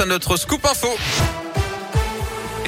à notre scoop info.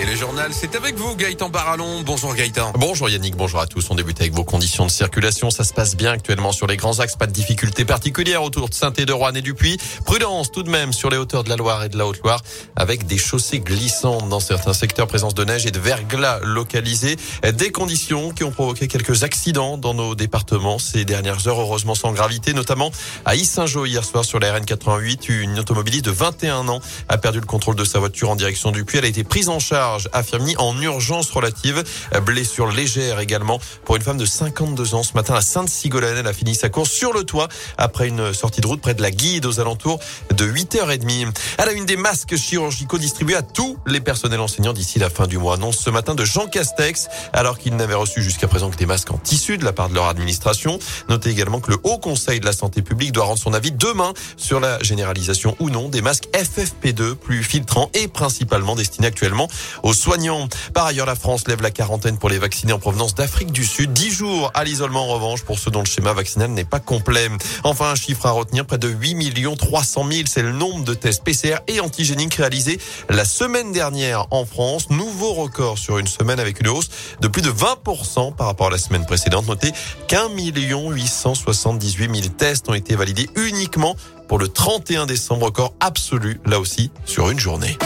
Et le c'est avec vous, Gaëtan Barallon. Bonjour Gaëtan. Bonjour Yannick, bonjour à tous. On débute avec vos conditions de circulation. Ça se passe bien actuellement sur les grands axes. Pas de difficultés particulières autour de saint de Rouen et du Puy. Prudence tout de même sur les hauteurs de la Loire et de la Haute-Loire avec des chaussées glissantes dans certains secteurs. Présence de neige et de verglas localisés. Des conditions qui ont provoqué quelques accidents dans nos départements ces dernières heures, heureusement sans gravité, notamment à Issingeau hier soir sur la RN88. Une automobiliste de 21 ans a perdu le contrôle de sa voiture en direction du Puy. Elle a été prise en charge a en urgence relative. Blessure légère également pour une femme de 52 ans ce matin à Sainte-Sigolène. Elle a fini sa course sur le toit après une sortie de route près de la Guide aux alentours de 8h30. Elle a une des masques chirurgicaux distribués à tous les personnels enseignants d'ici la fin du mois. Annonce ce matin de Jean Castex alors qu'il n'avait reçu jusqu'à présent que des masques en tissu de la part de leur administration. Notez également que le Haut Conseil de la Santé publique doit rendre son avis demain sur la généralisation ou non des masques FFP2 plus filtrants et principalement destinés actuellement aux soignants. Par ailleurs, la France lève la quarantaine pour les vaccinés en provenance d'Afrique du Sud. 10 jours à l'isolement en revanche pour ceux dont le schéma vaccinal n'est pas complet. Enfin, un chiffre à retenir, près de 8 300 000, c'est le nombre de tests PCR et antigéniques réalisés la semaine dernière en France. Nouveau record sur une semaine avec une hausse de plus de 20% par rapport à la semaine précédente. Notez qu'un million 878 000 tests ont été validés uniquement pour le 31 décembre, record absolu là aussi sur une journée.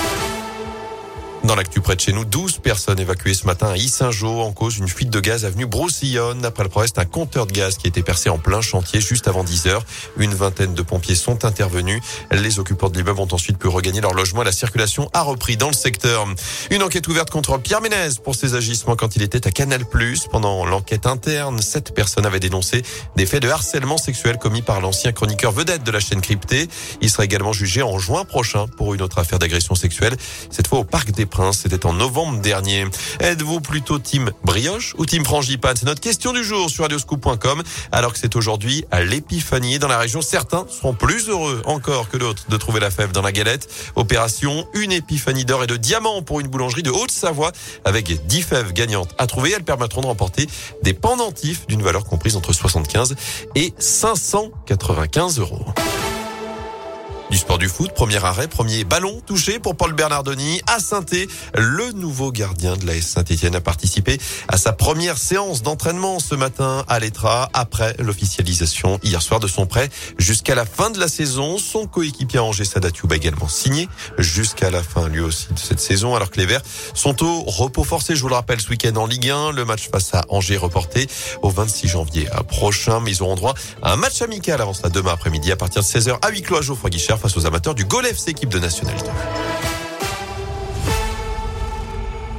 Dans l'actu près de chez nous, 12 personnes évacuées ce matin à Issingeau en cause d'une fuite de gaz avenue Broussillonne. Après le c'est un compteur de gaz qui a été percé en plein chantier juste avant 10 heures. Une vingtaine de pompiers sont intervenus. Les occupants de l'immeuble ont ensuite pu regagner leur logement la circulation a repris dans le secteur. Une enquête ouverte contre Pierre Ménez pour ses agissements quand il était à Canal+. Pendant l'enquête interne, sept personnes avaient dénoncé des faits de harcèlement sexuel commis par l'ancien chroniqueur vedette de la chaîne cryptée. Il sera également jugé en juin prochain pour une autre affaire d'agression sexuelle, cette fois au Parc des c'était en novembre dernier. Êtes-vous plutôt team brioche ou team frangipane C'est notre question du jour sur radioscoop.com. Alors que c'est aujourd'hui à l'épiphanie dans la région, certains seront plus heureux encore que d'autres de trouver la fève dans la galette. Opération une épiphanie d'or et de diamants pour une boulangerie de Haute-Savoie avec 10 fèves gagnantes à trouver. Elles permettront de remporter des pendentifs d'une valeur comprise entre 75 et 595 euros. Du sport du foot, premier arrêt, premier ballon touché pour Paul Bernardoni à saint Le nouveau gardien de la Saint-Etienne a participé à sa première séance d'entraînement ce matin à l'Etra après l'officialisation hier soir de son prêt jusqu'à la fin de la saison. Son coéquipier Angers Sadatiou a également signé jusqu'à la fin lui aussi de cette saison alors que les Verts sont au repos forcé. Je vous le rappelle ce week-end en Ligue 1, le match face à Angers reporté au 26 janvier prochain mais ils auront droit à un match amical avant cela demain après-midi à partir de 16h à huis clos à Geoffroy Guichard face aux amateurs du Golf, équipe de National 2.